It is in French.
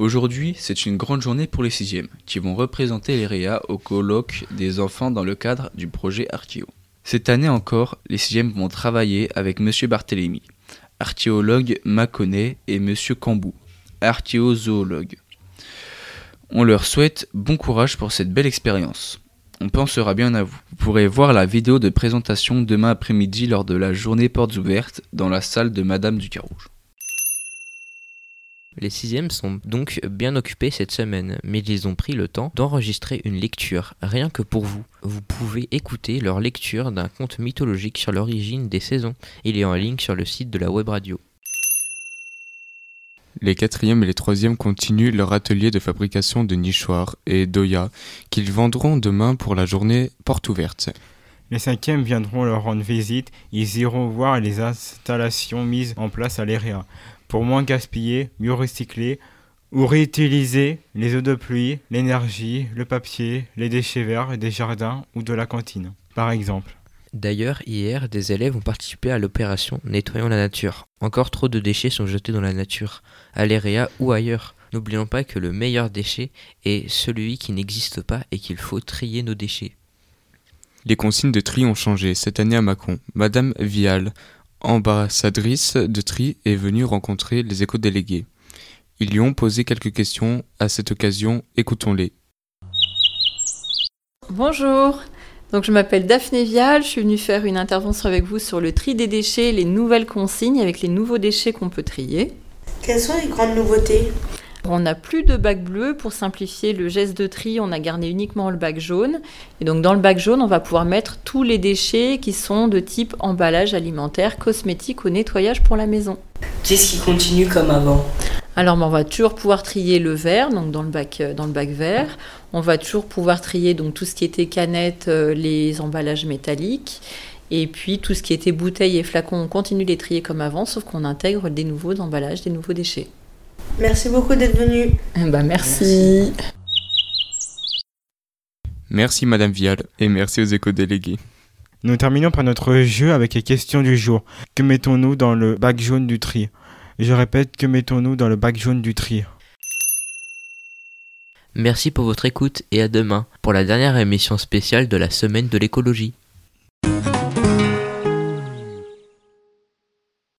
Aujourd'hui, c'est une grande journée pour les sixièmes, qui vont représenter les REA au colloque des enfants dans le cadre du projet Archeo. Cette année encore, les sixièmes vont travailler avec Monsieur Barthélémy, archéologue Mâconnais, et Monsieur Cambou, archéozoologue. On leur souhaite bon courage pour cette belle expérience. On pensera bien à vous. Vous pourrez voir la vidéo de présentation demain après-midi lors de la journée portes ouvertes dans la salle de Madame du Carouge. Les sixièmes sont donc bien occupés cette semaine, mais ils ont pris le temps d'enregistrer une lecture, rien que pour vous. Vous pouvez écouter leur lecture d'un conte mythologique sur l'origine des saisons. Il est en ligne sur le site de la web radio. Les quatrièmes et les troisièmes continuent leur atelier de fabrication de nichoirs et d'oya qu'ils vendront demain pour la journée porte ouverte. Les cinquièmes viendront leur rendre visite, ils iront voir les installations mises en place à l'EREA pour moins gaspiller, mieux recycler ou réutiliser les eaux de pluie, l'énergie, le papier, les déchets verts des jardins ou de la cantine, par exemple. D'ailleurs, hier, des élèves ont participé à l'opération Nettoyons la nature. Encore trop de déchets sont jetés dans la nature, à l'EREA ou ailleurs. N'oublions pas que le meilleur déchet est celui qui n'existe pas et qu'il faut trier nos déchets. Les consignes de tri ont changé cette année à Macron. Madame Vial, ambassadrice de tri, est venue rencontrer les éco-délégués. Ils lui ont posé quelques questions à cette occasion, écoutons-les. Bonjour, donc je m'appelle Daphné Vial, je suis venue faire une intervention avec vous sur le tri des déchets, les nouvelles consignes avec les nouveaux déchets qu'on peut trier. Quelles sont les grandes nouveautés? On n'a plus de bac bleu pour simplifier le geste de tri, on a gardé uniquement le bac jaune. Et donc dans le bac jaune, on va pouvoir mettre tous les déchets qui sont de type emballage alimentaire, cosmétique ou nettoyage pour la maison. Qu'est-ce qui continue comme avant? Alors ben, on va toujours pouvoir trier le verre, donc dans le bac, euh, dans le bac vert. On va toujours pouvoir trier donc tout ce qui était canettes, euh, les emballages métalliques. Et puis tout ce qui était bouteilles et flacons, on continue de les trier comme avant, sauf qu'on intègre des nouveaux emballages, des nouveaux déchets. Merci beaucoup d'être venu. Eh ben, merci. Merci Madame Vial et merci aux éco-délégués. Nous terminons par notre jeu avec les questions du jour. Que mettons-nous dans le bac jaune du tri? Je répète, que mettons-nous dans le bac jaune du tri? Merci pour votre écoute et à demain pour la dernière émission spéciale de la semaine de l'écologie.